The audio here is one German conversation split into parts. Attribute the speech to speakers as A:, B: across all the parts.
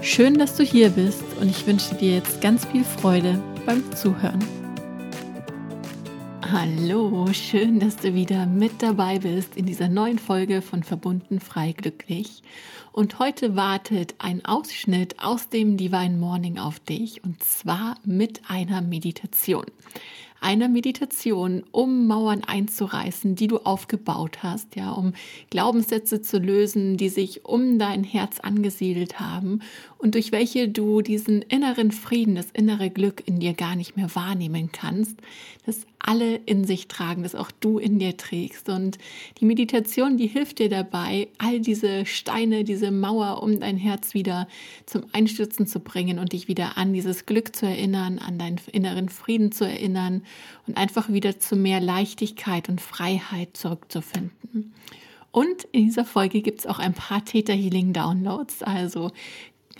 A: Schön, dass du hier bist und ich wünsche dir jetzt ganz viel Freude beim Zuhören. Hallo, schön, dass du wieder mit dabei bist in dieser neuen Folge von Verbunden frei glücklich. Und heute wartet ein Ausschnitt aus dem Divine Morning auf dich und zwar mit einer Meditation einer Meditation, um Mauern einzureißen, die du aufgebaut hast, ja, um Glaubenssätze zu lösen, die sich um dein Herz angesiedelt haben und durch welche du diesen inneren Frieden, das innere Glück in dir gar nicht mehr wahrnehmen kannst, das alle in sich tragen, das auch du in dir trägst. Und die Meditation, die hilft dir dabei, all diese Steine, diese Mauer um dein Herz wieder zum Einstürzen zu bringen und dich wieder an dieses Glück zu erinnern, an deinen inneren Frieden zu erinnern und einfach wieder zu mehr Leichtigkeit und Freiheit zurückzufinden. Und in dieser Folge gibt es auch ein paar Theta Healing Downloads. Also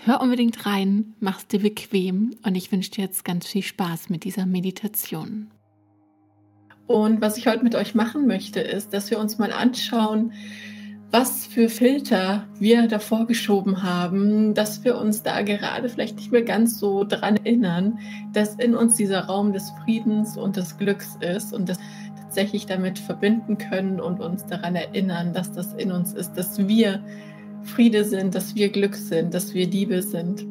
A: hör unbedingt rein, mach's dir bequem und ich wünsche dir jetzt ganz viel Spaß mit dieser Meditation. Und was ich heute mit euch machen möchte, ist, dass wir uns mal anschauen, was für Filter wir davor geschoben haben, dass wir uns da gerade vielleicht nicht mehr ganz so dran erinnern, dass in uns dieser Raum des Friedens und des Glücks ist und das tatsächlich damit verbinden können und uns daran erinnern, dass das in uns ist, dass wir Friede sind, dass wir Glück sind, dass wir Liebe sind.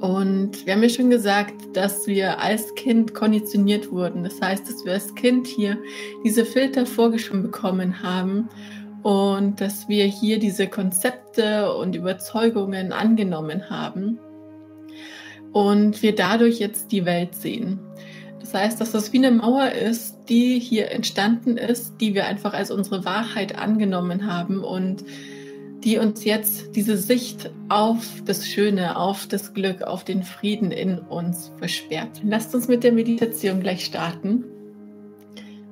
A: Und wir haben ja schon gesagt, dass wir als Kind konditioniert wurden. Das heißt, dass wir als Kind hier diese Filter vorgeschoben bekommen haben und dass wir hier diese Konzepte und Überzeugungen angenommen haben und wir dadurch jetzt die Welt sehen. Das heißt, dass das wie eine Mauer ist, die hier entstanden ist, die wir einfach als unsere Wahrheit angenommen haben und die uns jetzt diese Sicht auf das Schöne, auf das Glück, auf den Frieden in uns versperrt. Lasst uns mit der Meditation gleich starten.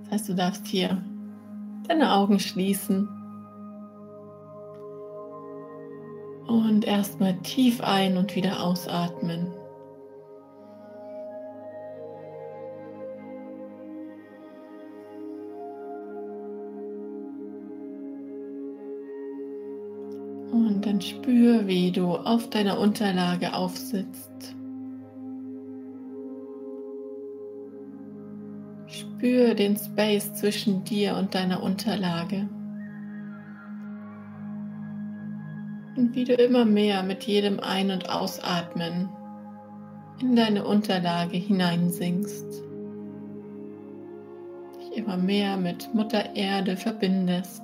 A: Das heißt, du darfst hier deine Augen schließen und erstmal tief ein und wieder ausatmen. Und dann spür, wie du auf deiner Unterlage aufsitzt. Spür den Space zwischen dir und deiner Unterlage. Und wie du immer mehr mit jedem Ein- und Ausatmen in deine Unterlage hineinsinkst. Dich immer mehr mit Mutter Erde verbindest.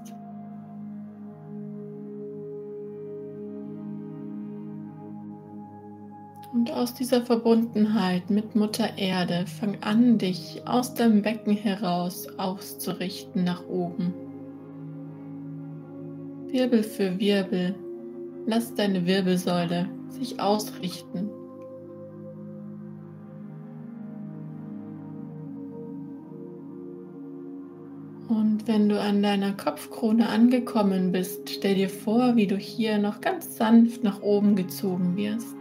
A: Und aus dieser Verbundenheit mit Mutter Erde fang an, dich aus deinem Becken heraus auszurichten nach oben. Wirbel für Wirbel Lass deine Wirbelsäule sich ausrichten. Und wenn du an deiner Kopfkrone angekommen bist, stell dir vor, wie du hier noch ganz sanft nach oben gezogen wirst,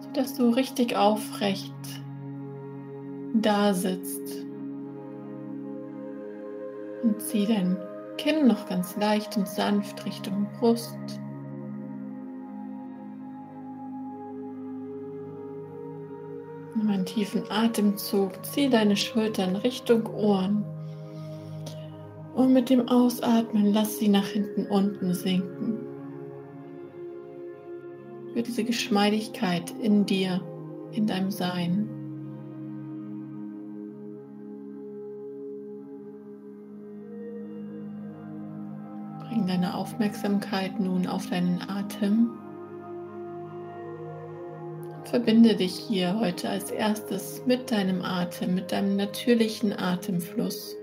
A: sodass du richtig aufrecht da sitzt. Und zieh dein Kinn noch ganz leicht und sanft Richtung Brust. Einen tiefen Atemzug, zieh deine Schultern Richtung Ohren. Und mit dem Ausatmen lass sie nach hinten unten sinken. Für diese Geschmeidigkeit in dir, in deinem Sein. Bring deine Aufmerksamkeit nun auf deinen Atem. Verbinde dich hier heute als erstes mit deinem Atem, mit deinem natürlichen Atemfluss.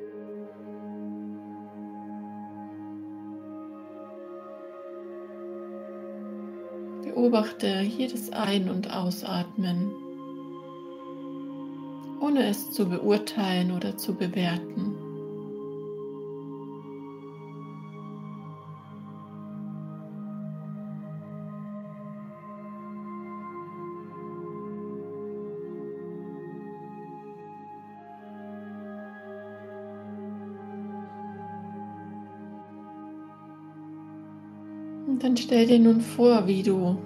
A: Beobachte jedes Ein- und Ausatmen. ohne es zu beurteilen oder zu bewerten. Stell dir nun vor, wie du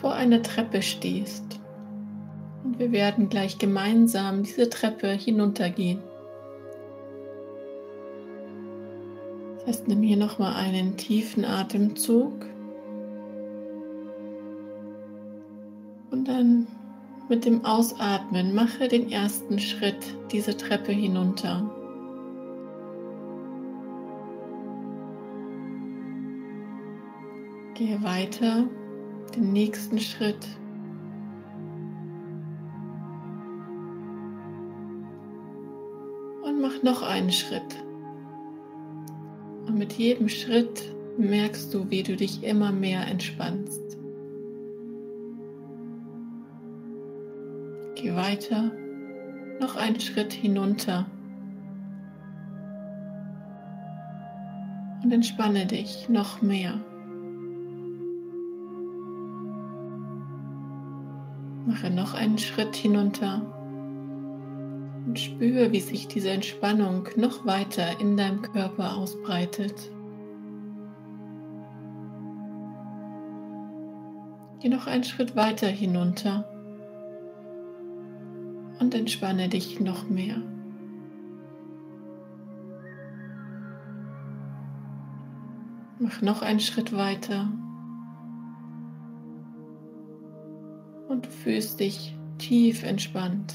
A: vor einer Treppe stehst. Und wir werden gleich gemeinsam diese Treppe hinuntergehen. Das heißt, nimm hier nochmal einen tiefen Atemzug. Und dann mit dem Ausatmen mache den ersten Schritt diese Treppe hinunter. Gehe weiter, den nächsten Schritt. Und mach noch einen Schritt. Und mit jedem Schritt merkst du, wie du dich immer mehr entspannst. Geh weiter, noch einen Schritt hinunter. Und entspanne dich noch mehr. Mache noch einen Schritt hinunter und spüre, wie sich diese Entspannung noch weiter in deinem Körper ausbreitet. Geh noch einen Schritt weiter hinunter und entspanne dich noch mehr. Mach noch einen Schritt weiter und du fühlst dich tief entspannt.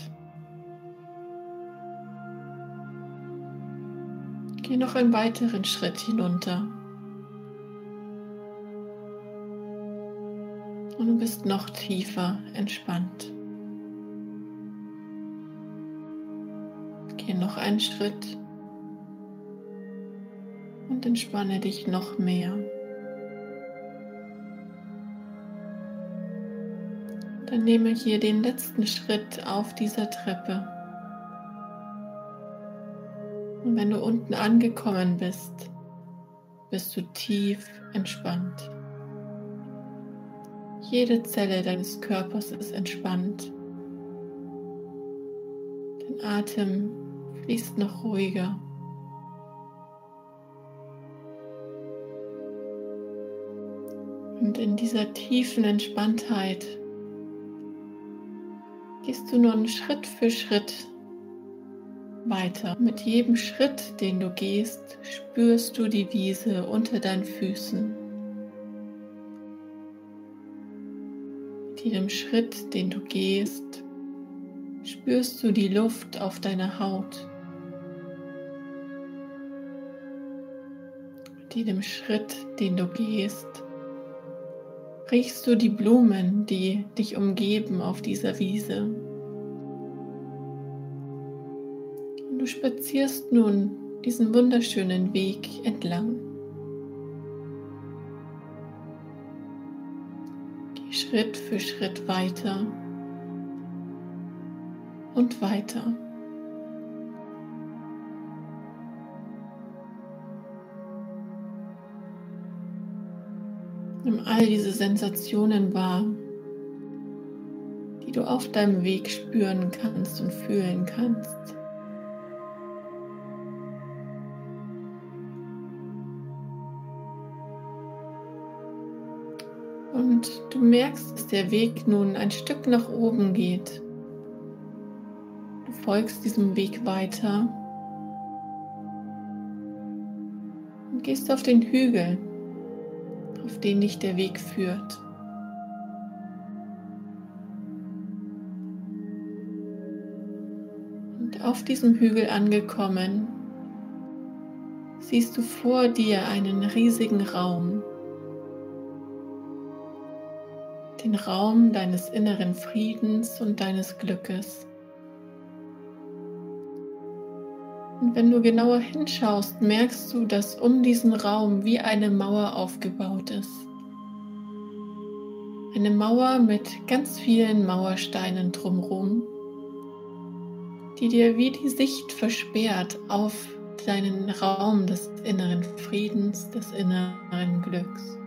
A: Geh noch einen weiteren Schritt hinunter. Und du bist noch tiefer entspannt. Geh noch einen Schritt und entspanne dich noch mehr. Dann nehme hier den letzten Schritt auf dieser Treppe. Und wenn du unten angekommen bist, bist du tief entspannt. Jede Zelle deines Körpers ist entspannt. Dein Atem fließt noch ruhiger. Und in dieser tiefen Entspanntheit gehst du nun Schritt für Schritt weiter. Mit jedem Schritt, den du gehst, spürst du die Wiese unter deinen Füßen. Mit jedem Schritt, den du gehst, spürst du die Luft auf deiner Haut. Mit jedem Schritt, den du gehst, riechst du die Blumen, die dich umgeben auf dieser Wiese. Spazierst nun diesen wunderschönen Weg entlang. Geh Schritt für Schritt weiter und weiter. Nimm all diese Sensationen wahr, die du auf deinem Weg spüren kannst und fühlen kannst. Und du merkst, dass der Weg nun ein Stück nach oben geht. Du folgst diesem Weg weiter und gehst auf den Hügel auf den dich der Weg führt. Und auf diesem Hügel angekommen, siehst du vor dir einen riesigen Raum. Den Raum deines inneren Friedens und deines Glückes. Und wenn du genauer hinschaust, merkst du, dass um diesen Raum wie eine Mauer aufgebaut ist. Eine Mauer mit ganz vielen Mauersteinen drumherum, die dir wie die Sicht versperrt auf deinen Raum des inneren Friedens, des inneren Glücks.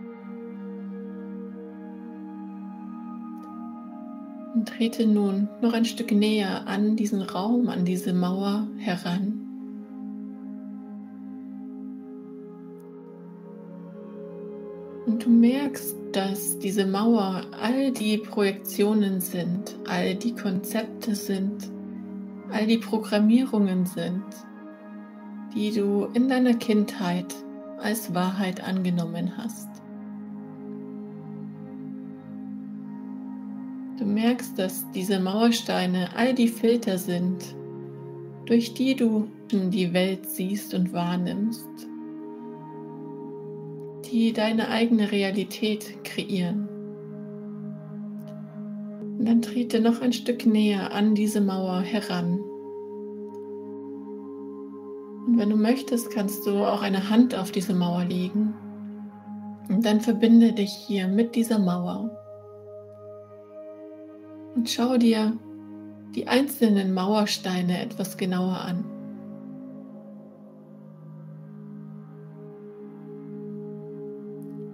A: Und trete nun noch ein Stück näher an diesen Raum, an diese Mauer heran. Und du merkst, dass diese Mauer all die Projektionen sind, all die Konzepte sind, all die Programmierungen sind, die du in deiner Kindheit als Wahrheit angenommen hast. Du merkst, dass diese Mauersteine all die Filter sind, durch die du die Welt siehst und wahrnimmst, die deine eigene Realität kreieren. Und dann trete noch ein Stück näher an diese Mauer heran. Und wenn du möchtest, kannst du auch eine Hand auf diese Mauer legen. Und dann verbinde dich hier mit dieser Mauer. Und schau dir die einzelnen Mauersteine etwas genauer an.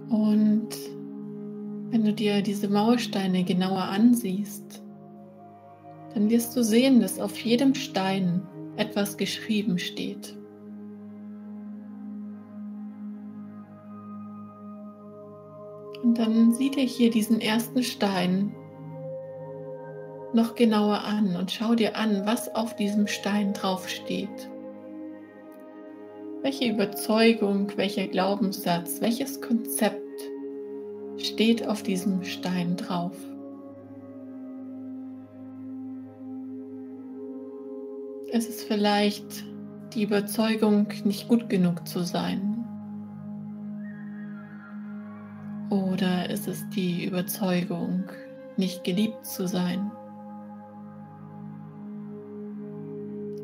A: Und wenn du dir diese Mauersteine genauer ansiehst, dann wirst du sehen, dass auf jedem Stein etwas geschrieben steht. Und dann sieh dir hier diesen ersten Stein noch genauer an und schau dir an, was auf diesem Stein drauf steht. Welche Überzeugung, welcher Glaubenssatz, welches Konzept steht auf diesem Stein drauf? Es ist vielleicht die Überzeugung, nicht gut genug zu sein. Oder ist es die Überzeugung, nicht geliebt zu sein?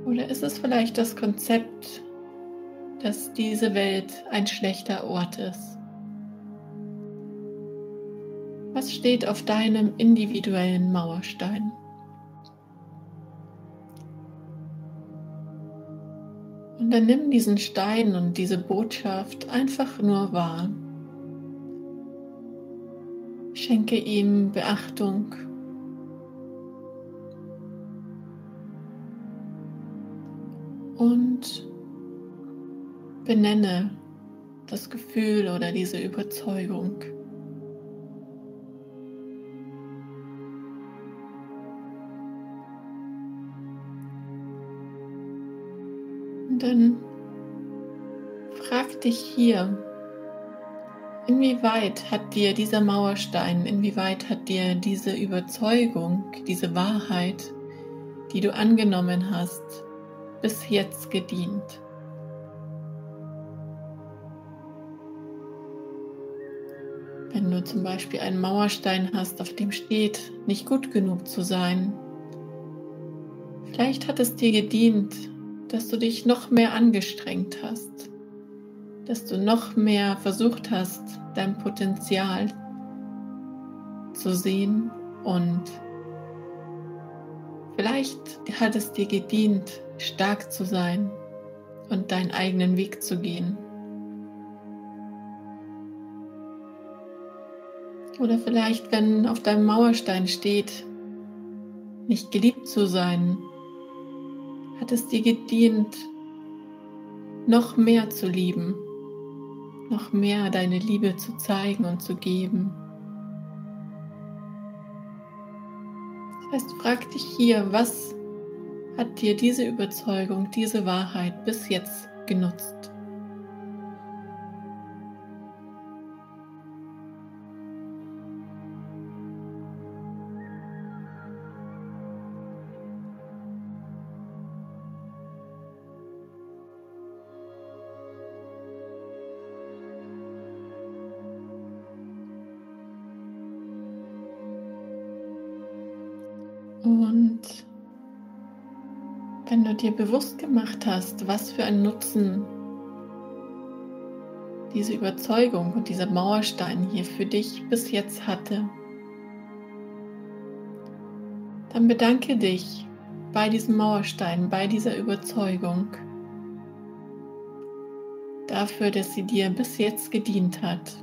A: Oder ist es vielleicht das Konzept, dass diese Welt ein schlechter Ort ist? Was steht auf deinem individuellen Mauerstein? Und dann nimm diesen Stein und diese Botschaft einfach nur wahr. Schenke ihm Beachtung. Und benenne das Gefühl oder diese Überzeugung. Und dann frag dich hier, inwieweit hat dir dieser Mauerstein, inwieweit hat dir diese Überzeugung, diese Wahrheit, die du angenommen hast, bis jetzt gedient? Wenn du zum Beispiel einen Mauerstein hast, auf dem steht, nicht gut genug zu sein, vielleicht hat es dir gedient, dass du dich noch mehr angestrengt hast, dass du noch mehr versucht hast, dein Potenzial zu sehen und vielleicht hat es dir gedient, stark zu sein und deinen eigenen Weg zu gehen. Oder vielleicht, wenn auf deinem Mauerstein steht, nicht geliebt zu sein, hat es dir gedient, noch mehr zu lieben, noch mehr deine Liebe zu zeigen und zu geben. Das heißt, frag dich hier, was hat dir diese Überzeugung, diese Wahrheit bis jetzt genutzt? Dir bewusst gemacht hast, was für einen Nutzen diese Überzeugung und dieser Mauerstein hier für dich bis jetzt hatte, dann bedanke dich bei diesem Mauerstein, bei dieser Überzeugung dafür, dass sie dir bis jetzt gedient hat.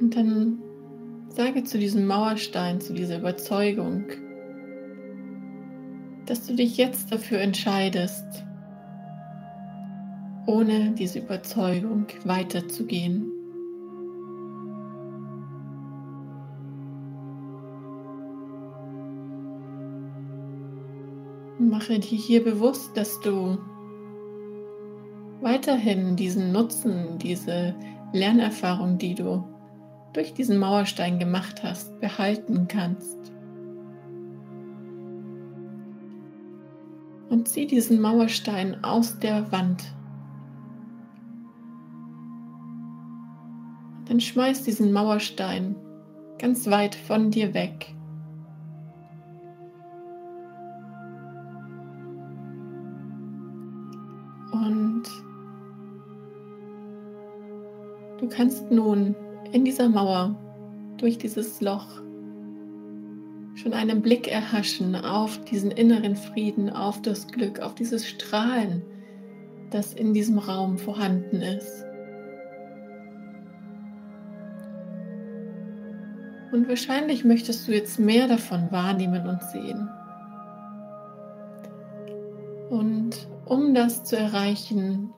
A: Und dann sage zu diesem Mauerstein, zu dieser Überzeugung, dass du dich jetzt dafür entscheidest, ohne diese Überzeugung weiterzugehen. Mache dir hier bewusst, dass du weiterhin diesen Nutzen, diese Lernerfahrung, die du durch diesen Mauerstein gemacht hast, behalten kannst. Und zieh diesen Mauerstein aus der Wand. Und dann schmeiß diesen Mauerstein ganz weit von dir weg. Und du kannst nun in dieser Mauer, durch dieses Loch, schon einen Blick erhaschen auf diesen inneren Frieden, auf das Glück, auf dieses Strahlen, das in diesem Raum vorhanden ist. Und wahrscheinlich möchtest du jetzt mehr davon wahrnehmen und sehen. Und um das zu erreichen,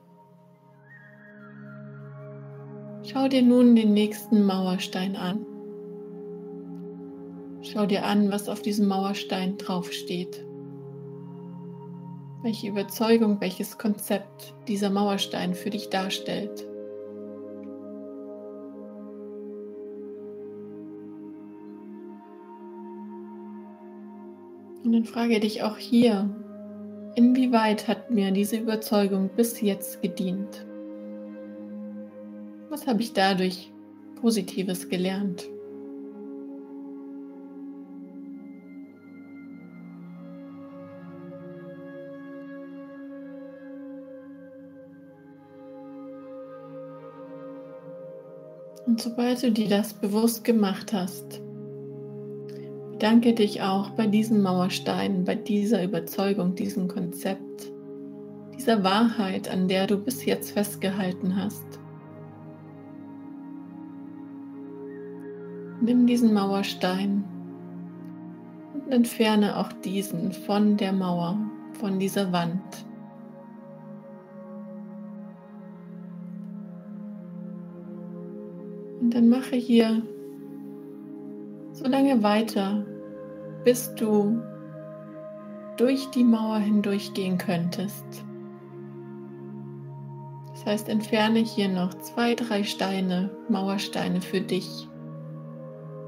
A: Schau dir nun den nächsten Mauerstein an. Schau dir an, was auf diesem Mauerstein draufsteht. Welche Überzeugung, welches Konzept dieser Mauerstein für dich darstellt. Und dann frage dich auch hier, inwieweit hat mir diese Überzeugung bis jetzt gedient? Was habe ich dadurch Positives gelernt? Und sobald du dir das bewusst gemacht hast, bedanke dich auch bei diesen Mauersteinen, bei dieser Überzeugung, diesem Konzept, dieser Wahrheit, an der du bis jetzt festgehalten hast. Diesen Mauerstein und entferne auch diesen von der Mauer, von dieser Wand. Und dann mache hier so lange weiter, bis du durch die Mauer hindurchgehen könntest. Das heißt, entferne hier noch zwei, drei Steine, Mauersteine für dich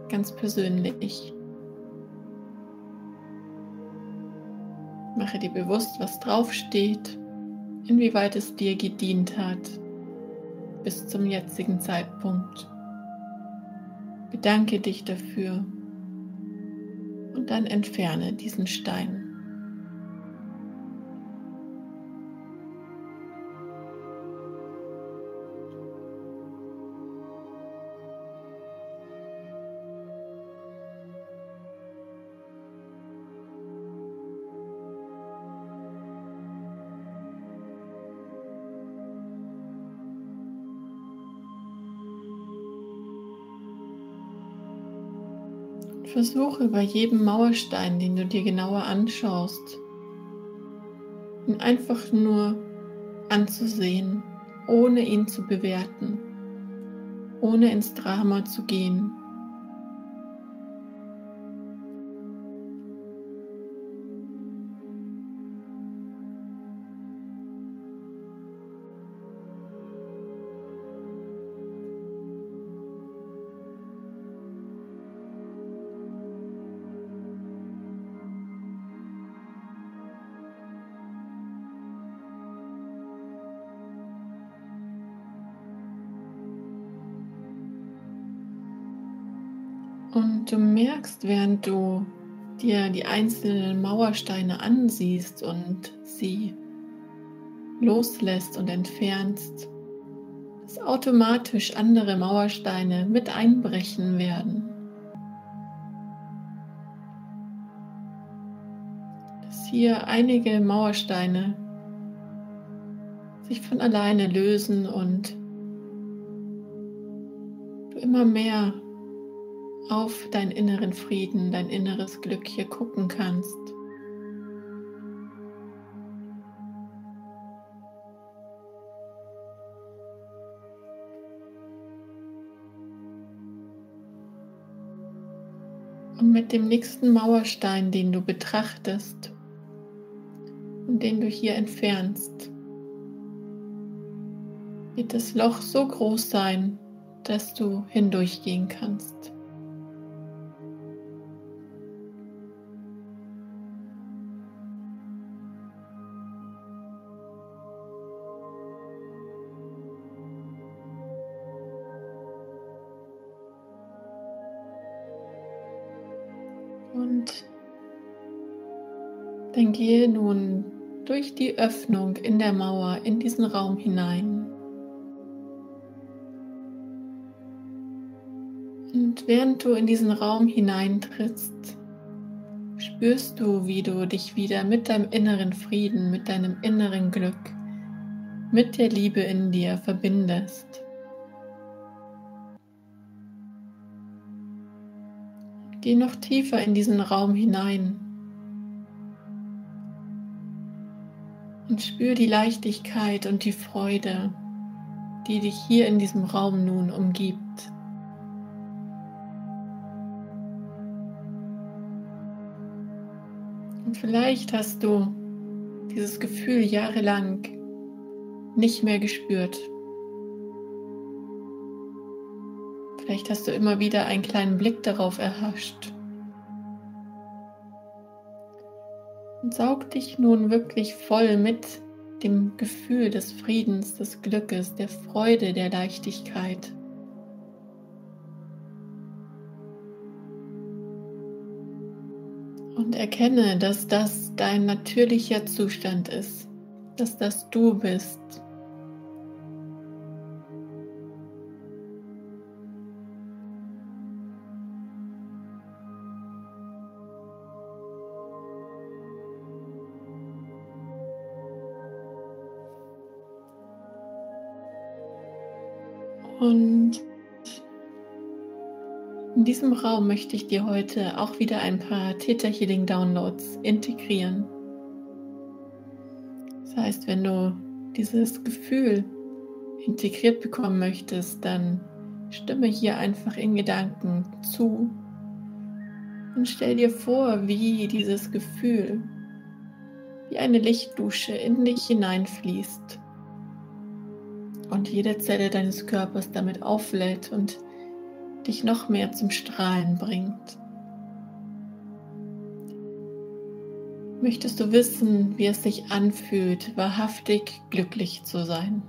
A: ganz persönlich. Mache dir bewusst, was draufsteht, inwieweit es dir gedient hat bis zum jetzigen Zeitpunkt. Bedanke dich dafür und dann entferne diesen Stein. Versuche bei jedem Mauerstein, den du dir genauer anschaust, ihn einfach nur anzusehen, ohne ihn zu bewerten, ohne ins Drama zu gehen. Und du merkst, während du dir die einzelnen Mauersteine ansiehst und sie loslässt und entfernst, dass automatisch andere Mauersteine mit einbrechen werden. Dass hier einige Mauersteine sich von alleine lösen und du immer mehr auf deinen inneren Frieden, dein inneres Glück hier gucken kannst. Und mit dem nächsten Mauerstein, den du betrachtest und den du hier entfernst, wird das Loch so groß sein, dass du hindurchgehen kannst. Gehe nun durch die Öffnung in der Mauer in diesen Raum hinein. Und während du in diesen Raum hineintrittst, spürst du, wie du dich wieder mit deinem inneren Frieden, mit deinem inneren Glück, mit der Liebe in dir verbindest. Geh noch tiefer in diesen Raum hinein und spür die Leichtigkeit und die Freude, die dich hier in diesem Raum nun umgibt. Und vielleicht hast du dieses Gefühl jahrelang nicht mehr gespürt. Vielleicht hast du immer wieder einen kleinen Blick darauf erhascht. Und saug dich nun wirklich voll mit dem Gefühl des Friedens, des Glückes, der Freude, der Leichtigkeit. Und erkenne, dass das dein natürlicher Zustand ist, dass das du bist. Und in diesem Raum möchte ich dir heute auch wieder ein paar Theta Healing Downloads integrieren. Das heißt, wenn du dieses Gefühl integriert bekommen möchtest, dann stimme hier einfach in Gedanken zu und stell dir vor, wie dieses Gefühl wie eine Lichtdusche in dich hineinfließt und jede Zelle deines Körpers damit auflädt und dich noch mehr zum Strahlen bringt. Möchtest du wissen, wie es sich anfühlt, wahrhaftig glücklich zu sein?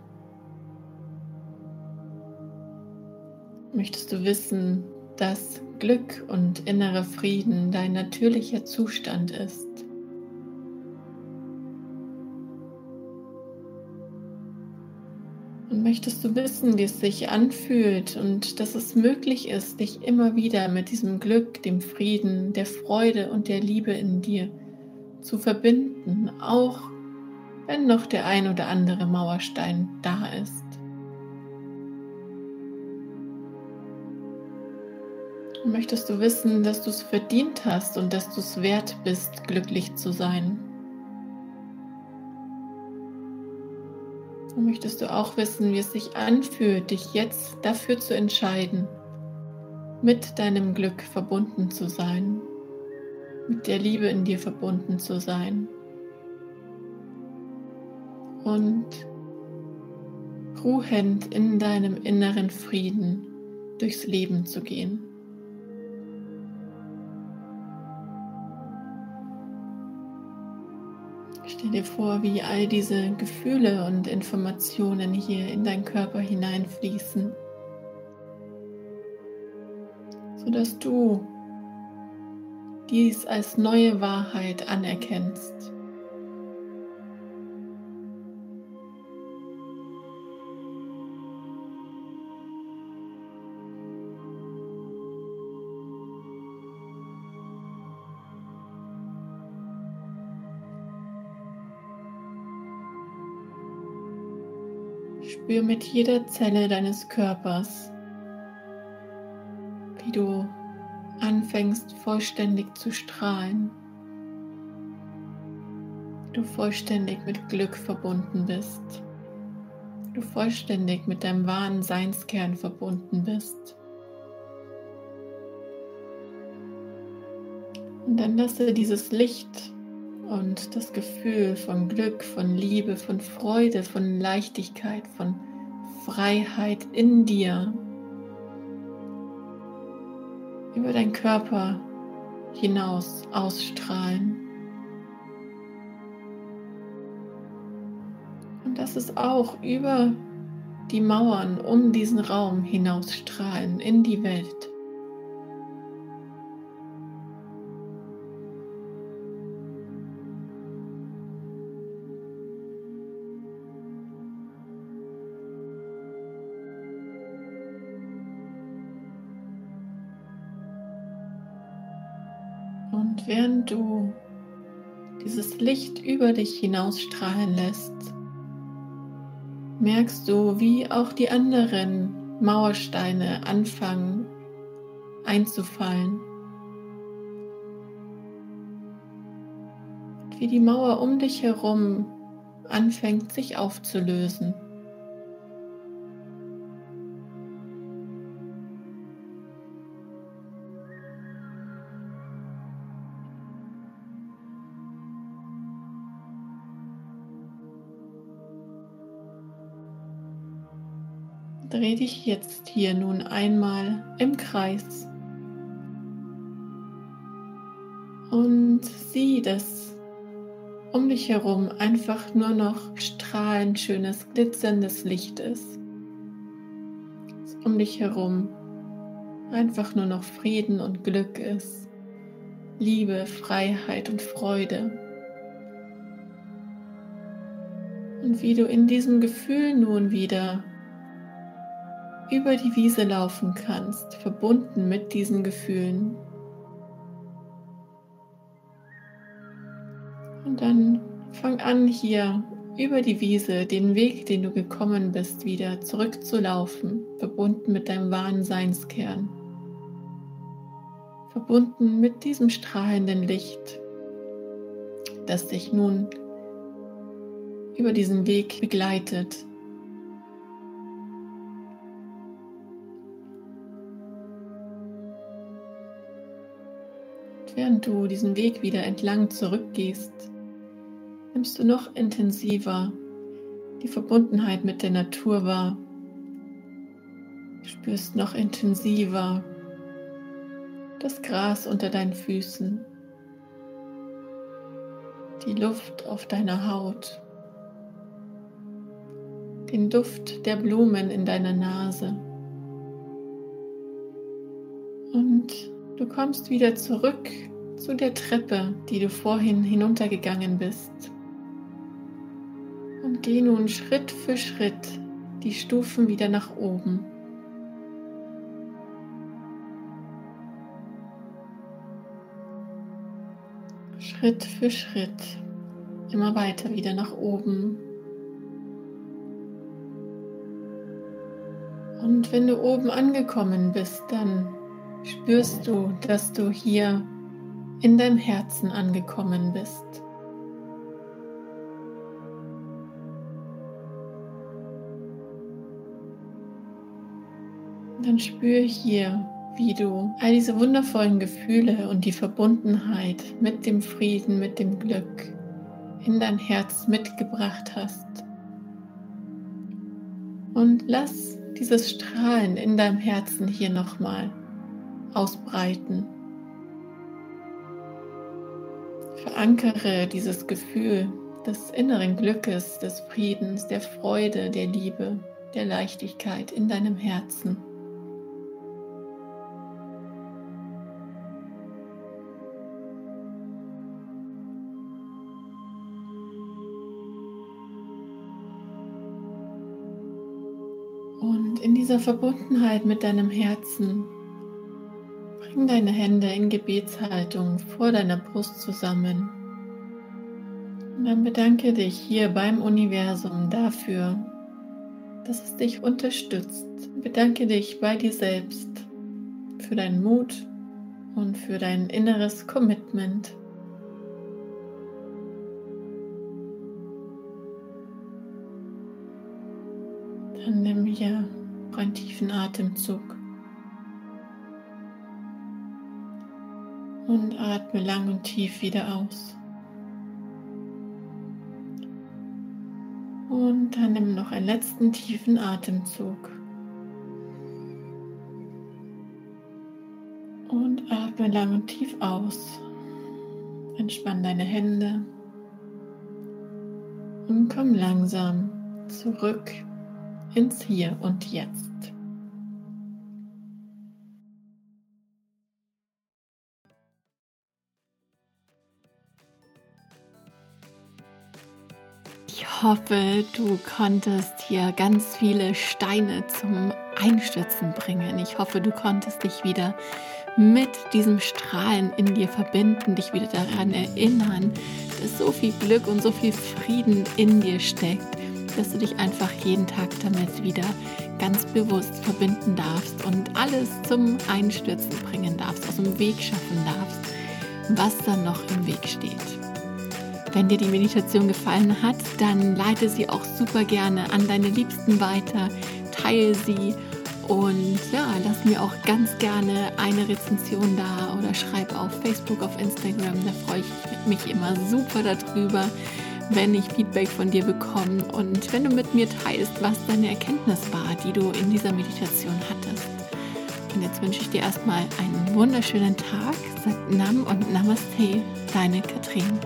A: Möchtest du wissen, dass Glück und innerer Frieden dein natürlicher Zustand ist? Möchtest du wissen, wie es sich anfühlt und dass es möglich ist, dich immer wieder mit diesem Glück, dem Frieden, der Freude und der Liebe in dir zu verbinden, auch wenn noch der ein oder andere Mauerstein da ist. Möchtest du wissen, dass du es verdient hast und dass du es wert bist, glücklich zu sein. Möchtest du auch wissen, wie es sich anfühlt, dich jetzt dafür zu entscheiden, mit deinem Glück verbunden zu sein, mit der Liebe in dir verbunden zu sein und ruhend in deinem inneren Frieden durchs Leben zu gehen. Stell dir vor, wie all diese Gefühle und Informationen hier in deinen Körper hineinfließen, sodass du dies als neue Wahrheit anerkennst. Spür mit jeder Zelle deines Körpers, wie du anfängst vollständig zu strahlen, du vollständig mit Glück verbunden bist, du vollständig mit deinem wahren Seinskern verbunden bist. Und dann lasse dieses Licht und das Gefühl von Glück, von Liebe, von Freude, von Leichtigkeit, von Freiheit in dir über deinen Körper hinaus ausstrahlen. Und das ist auch über die Mauern um diesen Raum hinausstrahlen in die Welt. Während du dieses Licht über dich hinausstrahlen lässt, merkst du, wie auch die anderen Mauersteine anfangen einzufallen. Wie die Mauer um dich herum anfängt sich aufzulösen. Dreh dich jetzt hier nun einmal im Kreis und sieh, dass um dich herum einfach nur noch strahlend schönes, glitzerndes Licht ist. Dass um dich herum einfach nur noch Frieden und Glück ist. Liebe, Freiheit und Freude. Und wie du in diesem Gefühl nun wieder über die Wiese laufen kannst, verbunden mit diesen Gefühlen. Und dann fang an hier über die Wiese den Weg, den du gekommen bist, wieder zurückzulaufen, verbunden mit deinem wahren Seinskern, verbunden mit diesem strahlenden Licht, das dich nun über diesen Weg begleitet während du diesen Weg wieder entlang zurückgehst, nimmst du noch intensiver die Verbundenheit mit der Natur wahr. spürst noch intensiver das Gras unter deinen Füßen, die Luft auf deiner Haut, den Duft der Blumen in deiner Nase. Und Du kommst wieder zurück zu der Treppe, die du vorhin hinuntergegangen bist. Und geh nun Schritt für Schritt die Stufen wieder nach oben. Schritt für Schritt immer weiter wieder nach oben. Und wenn du oben angekommen bist, dann spürst du, dass du hier in deinem Herzen angekommen bist. Dann spür hier, wie du all diese wundervollen Gefühle und die Verbundenheit mit dem Frieden, mit dem Glück in dein Herz mitgebracht hast. Und lass dieses Strahlen in deinem Herzen hier nochmal ausbreiten. Verankere dieses Gefühl des inneren Glückes, des Friedens, der Freude, der Liebe, der Leichtigkeit in deinem Herzen. Und in dieser Verbundenheit mit deinem Herzen Bring deine Hände in Gebetshaltung vor deiner Brust zusammen. Und dann bedanke dich hier beim Universum dafür, dass es dich unterstützt. Bedanke dich bei dir selbst für deinen Mut und für dein inneres Commitment. Dann nimm hier einen tiefen Atemzug und atme lang und tief wieder aus. Und dann nimm noch einen letzten tiefen Atemzug. Und atme lang und tief aus. Entspann deine Hände und komm langsam zurück ins Hier und Jetzt. Hoffe, du konntest hier ganz viele Steine zum Einstürzen bringen. Ich hoffe, du konntest dich wieder mit diesem Strahlen in dir verbinden, dich wieder daran erinnern, dass so viel Glück und so viel Frieden in dir steckt, dass du dich einfach jeden Tag damit wieder ganz bewusst verbinden darfst und alles zum Einstürzen bringen darfst, aus dem Weg schaffen darfst, was dann noch im Weg steht. Wenn dir die Meditation gefallen hat, dann leite sie auch super gerne an deine Liebsten weiter, teile sie und ja, lass mir auch ganz gerne eine Rezension da oder schreib auf Facebook, auf Instagram. Da freue ich mich immer super darüber, wenn ich Feedback von dir bekomme und wenn du mit mir teilst, was deine Erkenntnis war, die du in dieser Meditation hattest. Und jetzt wünsche ich dir erstmal einen wunderschönen Tag. Sag Nam und Namaste, deine Katrin.